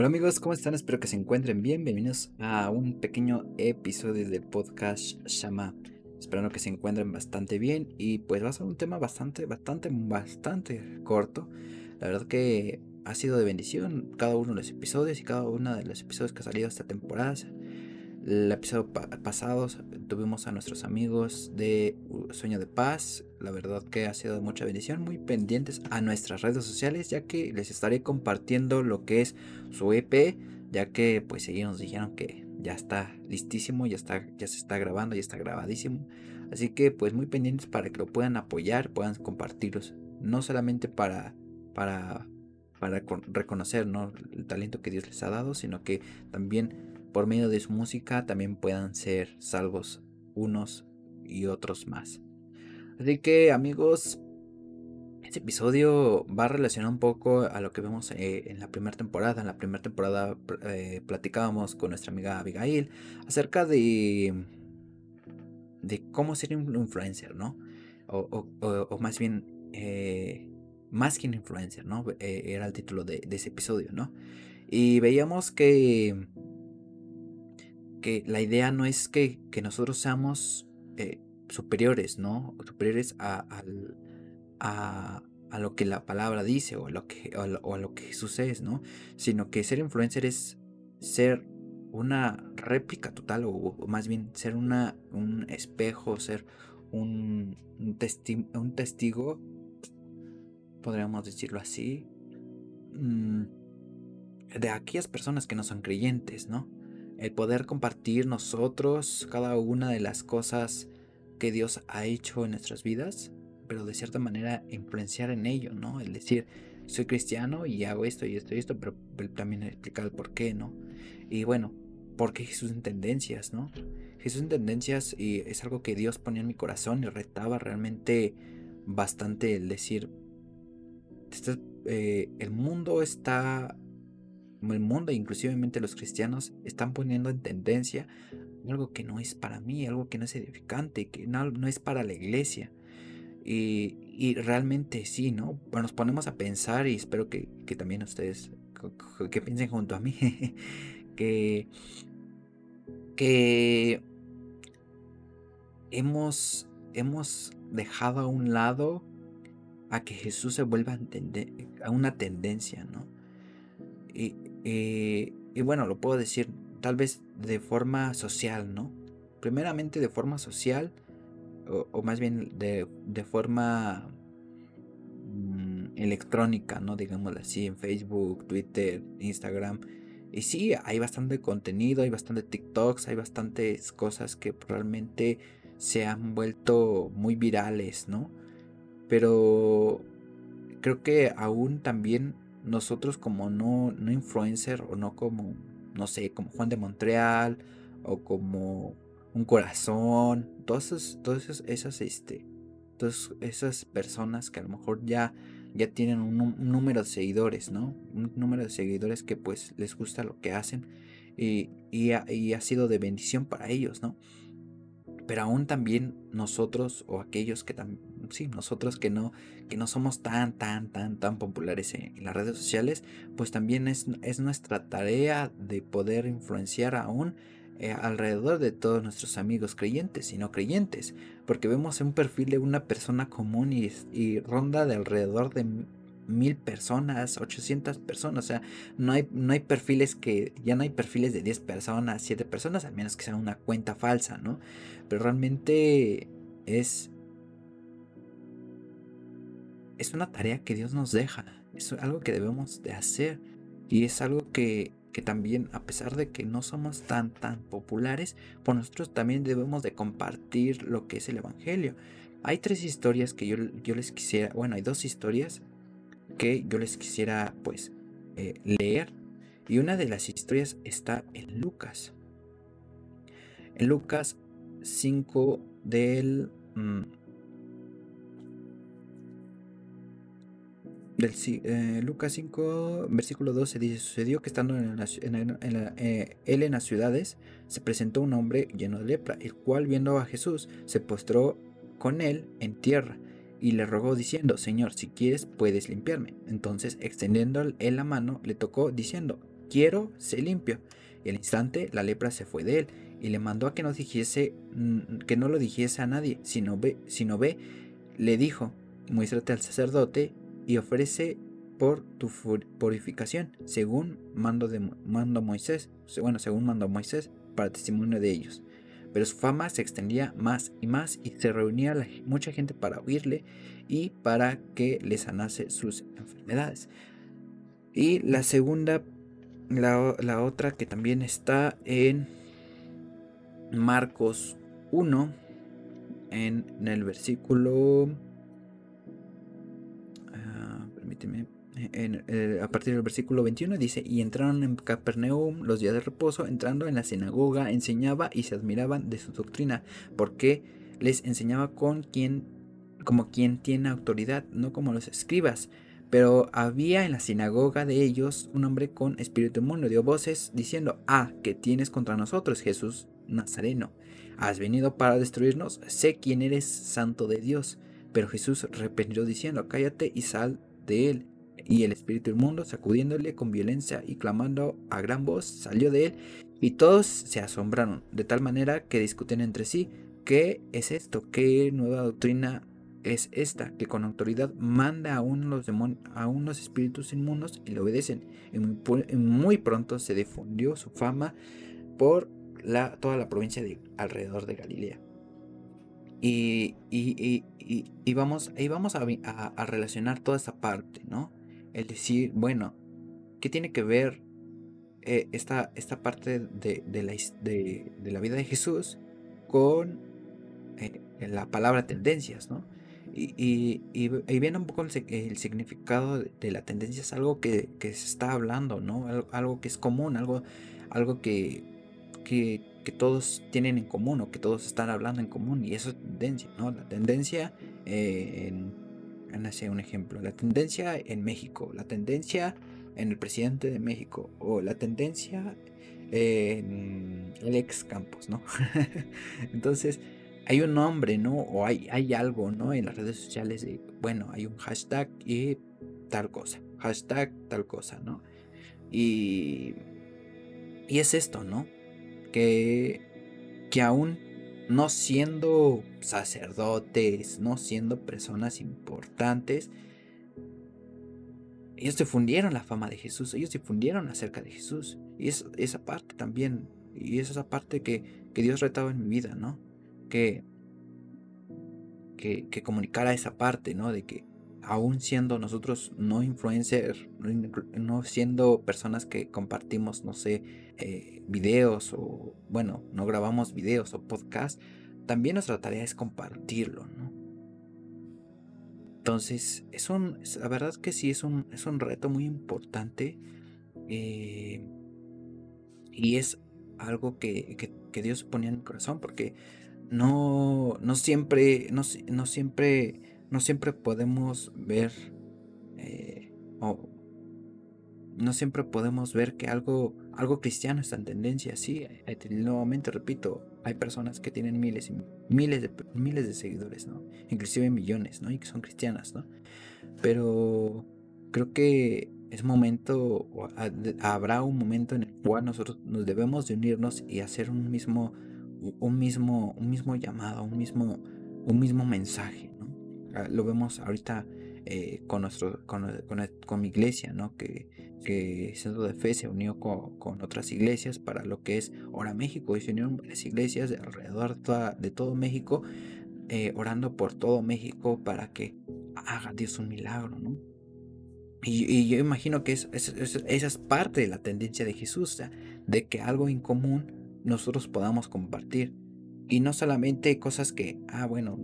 Hola amigos, ¿cómo están? Espero que se encuentren bien. Bienvenidos a un pequeño episodio del podcast Shama. Esperando que se encuentren bastante bien y pues va a ser un tema bastante, bastante, bastante corto. La verdad que ha sido de bendición cada uno de los episodios y cada uno de los episodios que ha salido esta temporada. El episodio pasado tuvimos a nuestros amigos de Sueño de Paz. La verdad que ha sido de mucha bendición. Muy pendientes a nuestras redes sociales ya que les estaré compartiendo lo que es su EP. Ya que pues ellos nos dijeron que ya está listísimo, ya, está, ya se está grabando, ya está grabadísimo. Así que pues muy pendientes para que lo puedan apoyar, puedan compartirlos. No solamente para, para, para reconocer ¿no? el talento que Dios les ha dado, sino que también por medio de su música también puedan ser salvos unos y otros más. Así que amigos, este episodio va a relacionar un poco a lo que vemos eh, en la primera temporada. En la primera temporada eh, platicábamos con nuestra amiga Abigail acerca de, de cómo ser un influencer, ¿no? O, más bien, eh, más que un influencer, ¿no? era el título de, de ese episodio, ¿no? Y veíamos que que la idea no es que, nosotros seamos eh, superiores, ¿no? Superiores a, a, lo que la palabra dice o a lo que, o a lo, que Jesús es, ¿no? Sino que ser influencer es ser una réplica total o, más bien ser una, un espejo, ser un, un, un testigo, podríamos decirlo así, mm, de aquellas personas que no son creyentes, ¿no? El poder compartir nosotros cada una de las cosas que Dios ha hecho en nuestras vidas, pero de cierta manera influenciar en ello, ¿no? El decir, soy cristiano y hago esto y esto y esto, pero también explicar el por qué, ¿no? Y bueno, porque Jesús en tendencias, ¿no? Jesús en tendencias y es algo que Dios ponía en mi corazón y retaba realmente bastante el decir, eh, el mundo está el mundo, inclusivemente los cristianos, están poniendo en tendencia algo que no es para mí, algo que no es edificante, que no, no es para la iglesia. Y, realmente sí, ¿no? nos ponemos a pensar y espero que, también ustedes que piensen junto a mí que, que hemos, hemos dejado a un lado a que Jesús se vuelva a, a una tendencia, ¿no? Y, eh, y bueno, lo puedo decir tal vez de forma social, ¿no? Primeramente de forma social, o, más bien de, forma mm, electrónica, ¿no? Digámoslo así, en Facebook, Twitter, Instagram. Y sí, hay bastante contenido, hay bastante TikToks, hay bastantes cosas que realmente se han vuelto muy virales, ¿no? Pero creo que aún también nosotros como no, no influencer o no como, no sé, como Juan de Montreal o como un corazón, todas esas, todas esas, este, todas esas personas que a lo mejor ya, ya tienen un, número de seguidores, ¿no? Un número de seguidores que pues les gusta lo que hacen y, y, y ha sido de bendición para ellos, ¿no? Pero aún también nosotros o aquellos que también sí, nosotros que no, que no somos tan, tan, tan, tan populares en, las redes sociales, pues también es, es, nuestra tarea de poder influenciar aún eh, alrededor de todos nuestros amigos creyentes y no creyentes, porque vemos un perfil de una persona común y, ronda de alrededor de mil personas, 800 personas, o sea, no hay, no hay perfiles que, ya no hay perfiles de 10 personas, 7 personas, al menos que sea una cuenta falsa, ¿no? Pero realmente es es una tarea que Dios nos deja, es algo que debemos de hacer y es algo que, también a pesar de que no somos tan tan populares, por nosotros también debemos de compartir lo que es el Evangelio. Hay tres historias que yo, yo les quisiera, bueno, hay dos historias que yo les quisiera pues eh, leer y una de las historias está en Lucas. En Lucas 5 del... Mm, del eh, Lucas 5, versículo 12 dice, sucedió que estando en, eh, él en las ciudades, se presentó un hombre lleno de lepra, el cual viendo a Jesús, se postró con él en tierra y le rogó diciendo, Señor, si quieres puedes limpiarme. Entonces, extendiendo él la mano, le tocó diciendo, quiero, sé limpio. Y al instante la lepra se fue de él y le mandó a que no dijese, mm, que no lo dijese a nadie, sino ve, sino ve, le dijo, muéstrate al sacerdote y ofrece por tu purificación, según mando de mando Moisés, bueno, según mando Moisés, para testimonio de ellos. Pero su fama se extendía más y más y se reunía mucha gente para oírle y para que le sanase sus enfermedades. Y la segunda, la, la otra que también está en Marcos 1, en, el versículo... Permíteme. Eh, a partir del versículo 21 dice, y entraron en Capernaum los días de reposo, entrando en la sinagoga, enseñaba y se admiraban de su doctrina, porque les enseñaba con quien, como quien tiene autoridad, no como los escribas. Pero había en la sinagoga de ellos un hombre con espíritu inmundo, dio voces diciendo, ah, ¿qué tienes contra nosotros, Jesús Nazareno? ¿Has venido para destruirnos? Sé quién eres santo de Dios. Pero Jesús reprendió diciendo, cállate y sal de él. Y el espíritu inmundo, sacudiéndole con violencia y clamando a gran voz, salió de él, y todos se asombraron, de tal manera que discuten entre sí, ¿qué es esto? ¿Qué nueva doctrina es esta? Que con autoridad manda a unos, a unos espíritus inmundos y le obedecen. Y muy, pronto se difundió su fama por la, toda la provincia de alrededor de Galilea. Y, y, vamos, y vamos a, a, relacionar toda esta parte, ¿no? el decir, bueno, ¿qué tiene que ver eh, esta, esta, parte de, la, de, la, vida de Jesús con eh, la palabra tendencias, ¿no? Y, y, y, viene un poco el, significado de la tendencia, es algo que, se está hablando, ¿no? Algo, que es común, algo, algo que, que, todos tienen en común o que todos están hablando en común, y eso es tendencia, ¿no? La tendencia eh, en un ejemplo, la tendencia en México, la tendencia en el presidente de México o la tendencia en el ex Campos, ¿no? Entonces, hay un nombre, ¿no? O hay, hay algo, ¿no? En las redes sociales de, bueno, hay un hashtag y tal cosa, hashtag tal cosa, ¿no? Y, y es esto, ¿no? Que, que aún no siendo sacerdotes, no siendo personas importantes, ellos difundieron la fama de Jesús, ellos difundieron acerca de Jesús. Y es esa parte también, y es esa parte que, Dios retaba en mi vida, ¿no? Que, que, que comunicara esa parte, ¿no? De que aún siendo nosotros no influencers, no siendo personas que compartimos, no sé, eh, videos o, bueno, no grabamos videos o podcast, también nuestra tarea es compartirlo, ¿no? Entonces, es un, la verdad que sí, es un, es un reto muy importante eh, y es algo que, que, Dios ponía en el corazón porque no, no siempre, no, no siempre no siempre podemos ver eh, o no siempre podemos ver que algo, algo cristiano está en tendencia. Sí, nuevamente repito, hay personas que tienen miles y miles de, miles de seguidores, ¿no? Inclusive millones, ¿no? Y que son cristianas, ¿no? Pero creo que es momento, habrá un momento en el cual nosotros nos debemos de unirnos y hacer un mismo, un mismo, un mismo llamado, un mismo, un mismo mensaje, Ah, lo vemos ahorita eh, con, nuestro, con, mi iglesia, ¿no? que, que Centro de Fe se unió con, otras iglesias para lo que es Hora México y se unieron varias iglesias de alrededor de, todo México, eh, orando por todo México para que haga Dios un milagro. ¿no? Y, yo imagino que es, esa es parte de la tendencia de Jesús, de que algo en común nosotros podamos compartir. Y no solamente cosas que, ah, bueno,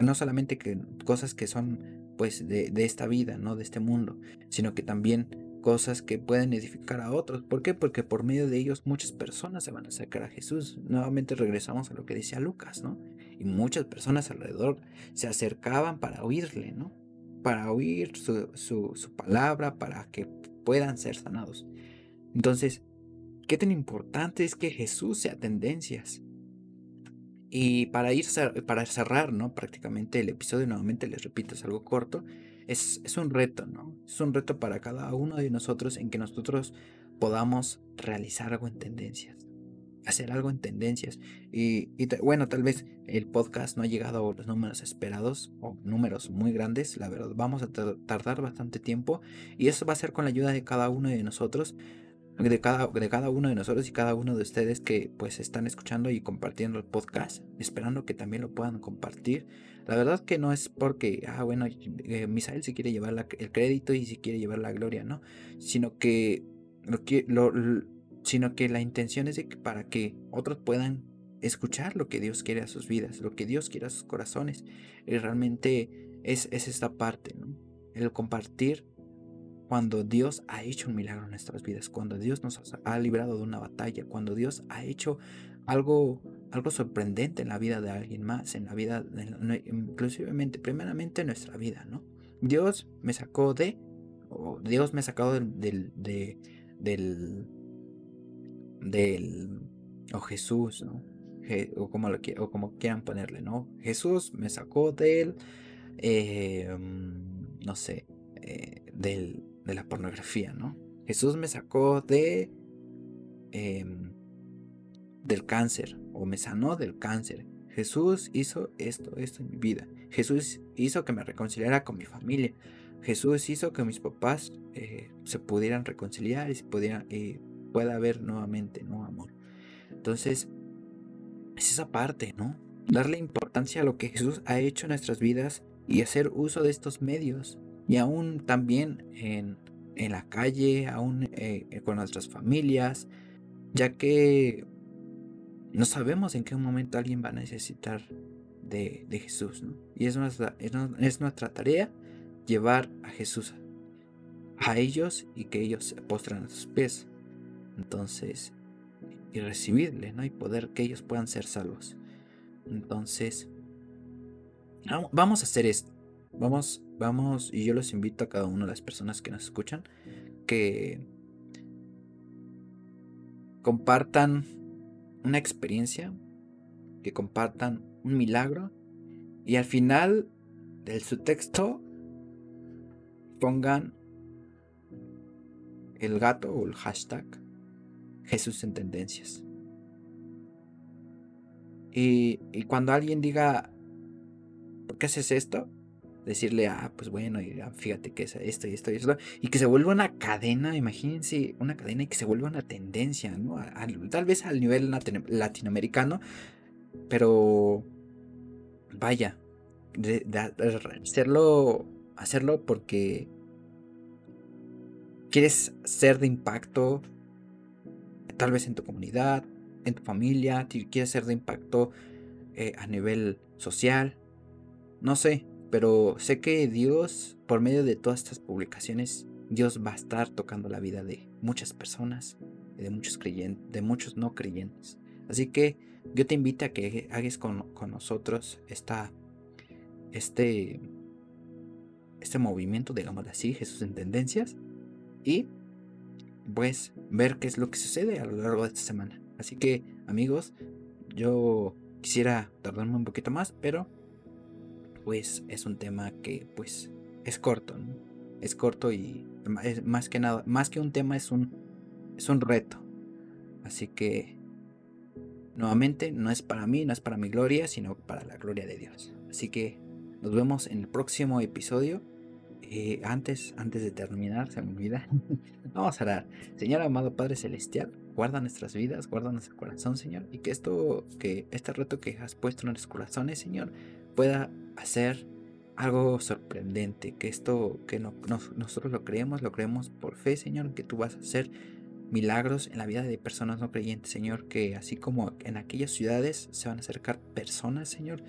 no solamente que cosas que son pues de, esta vida, ¿no? De este mundo, sino que también cosas que pueden edificar a otros. ¿Por qué? Porque por medio de ellos muchas personas se van a acercar a Jesús. Nuevamente regresamos a lo que decía Lucas, ¿no? Y muchas personas alrededor se acercaban para oírle, ¿no? Para oír su, su palabra, para que puedan ser sanados. Entonces, ¿qué tan importante es que Jesús sea tendencias? Y para ir para cerrar, ¿no? Prácticamente el episodio, nuevamente les repito, es algo corto. es, es un reto, ¿no? Es un reto para cada uno de nosotros en que nosotros podamos realizar algo en tendencias hacer algo en tendencias. Y, bueno, tal vez el podcast no ha llegado a los números esperados o números muy grandes, la verdad, vamos a tardar bastante tiempo y eso va a ser con la ayuda de cada uno de nosotros. De cada, de cada uno de nosotros y cada uno de ustedes que pues están escuchando y compartiendo el podcast, esperando que también lo puedan compartir. La verdad que no es porque, ah, bueno, eh, Misael si quiere llevar el crédito y si quiere llevar la gloria, ¿no? Sino que lo, sino que la intención es de que para que otros puedan escuchar lo que Dios quiere a sus vidas, lo que Dios quiere a sus corazones. Y realmente es, es esta parte, ¿no? El compartir cuando Dios ha hecho un milagro en nuestras vidas, cuando Dios nos ha librado de una batalla, cuando Dios ha hecho algo, algo sorprendente en la vida de alguien más, en la vida, inclusivemente, primeramente en nuestra vida, ¿no? Dios me sacó de, o Dios me ha sacado del, del del o Jesús, ¿no? o, como lo, quieran ponerle, ¿no? Jesús me sacó del, eh, mm, no sé, eh, del, de la pornografía, ¿no? Jesús me sacó de, em, del cáncer, o me sanó del cáncer. Jesús hizo esto, esto en mi vida. Jesús hizo que me reconciliara con mi familia. Jesús hizo que mis papás eh, se pudieran reconciliar y se pudieran, pueda haber nuevamente, ¿no? Amor. Entonces, es esa parte, ¿no? Darle importancia a lo que Jesús ha hecho en nuestras vidas y hacer uso de estos medios. Y aún también en, en la calle, aún eh, eh, con nuestras familias, ya que no sabemos en qué momento alguien va a necesitar de, de Jesús, ¿no? Y es nuestra, es nuestra tarea llevar a Jesús a ellos y que ellos se postren a sus pies. Entonces, y recibirle, ¿no? Y poder que ellos puedan ser salvos. Entonces, vamos a hacer esto. Vamos, vamos, y yo los invito a cada una de las personas que nos escuchan que compartan una experiencia, que compartan un milagro y al final de su texto pongan el gato o el hashtag Jesús en tendencias. Y, cuando alguien diga, ¿por qué haces esto? Decirle, ah, pues bueno, fíjate que es esto y esto y esto. Y que se vuelva una cadena, imagínense, una cadena y que se vuelva una tendencia, ¿no? tal vez al nivel latinoamericano, pero vaya, hacerlo, hacerlo porque quieres ser de impacto, tal vez en tu comunidad, en tu familia, quieres ser de impacto eh, a nivel social, no sé, pero sé que Dios, por medio de todas estas publicaciones, Dios va a estar tocando la vida de muchas personas, de muchos creyentes, de muchos no creyentes. Así que yo te invito a que hagas con, nosotros esta, este, este movimiento, digamos así, Jesús en tendencias, y pues ver qué es lo que sucede a lo largo de esta semana. Así que amigos, yo quisiera tardarme un poquito más, pero pues es un tema que pues es corto, es corto y es más que nada, más que un tema es un es un reto. Así que nuevamente no es para mí, no es para mi gloria, sino para la gloria de Dios. Así que nos vemos en el próximo episodio eh, antes, antes de terminar, se me olvida. Vamos a orar. Señor amado Padre Celestial, guarda nuestras vidas, guarda nuestro corazón, Señor. Y que esto, que este reto que has puesto en nuestros corazones, Señor, pueda hacer algo sorprendente. Que esto, que no, nosotros lo creemos, lo creemos por fe, Señor, que tú vas a hacer milagros en la vida de personas no creyentes, Señor. Que así como en aquellas ciudades se van a acercar personas, Señor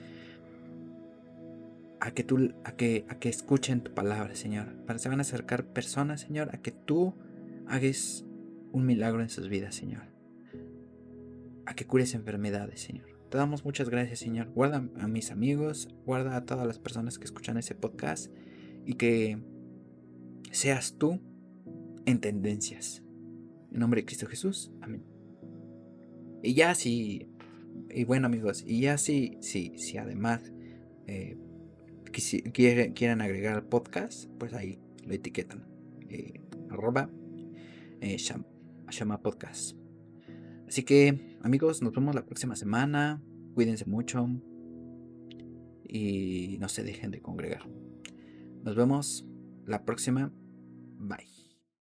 a que tú, a que, a que escuchen tu palabra, Señor. Se van a acercar personas, Señor, a que tú hagas un milagro en sus vidas, Señor. A que cures enfermedades, Señor. Te damos muchas gracias, Señor. Guarda a mis amigos, guarda a todas las personas que escuchan ese podcast y que seas tú en tendencias. En nombre de Cristo Jesús. Amén. Y ya si, y bueno amigos, y ya si, si, si además eh, quieren agregar al podcast, pues ahí lo etiquetan. Eh, arroba eh, llama podcast. Así que amigos, nos vemos la próxima semana. Cuídense mucho. Y no se dejen de congregar. Nos vemos la próxima. Bye.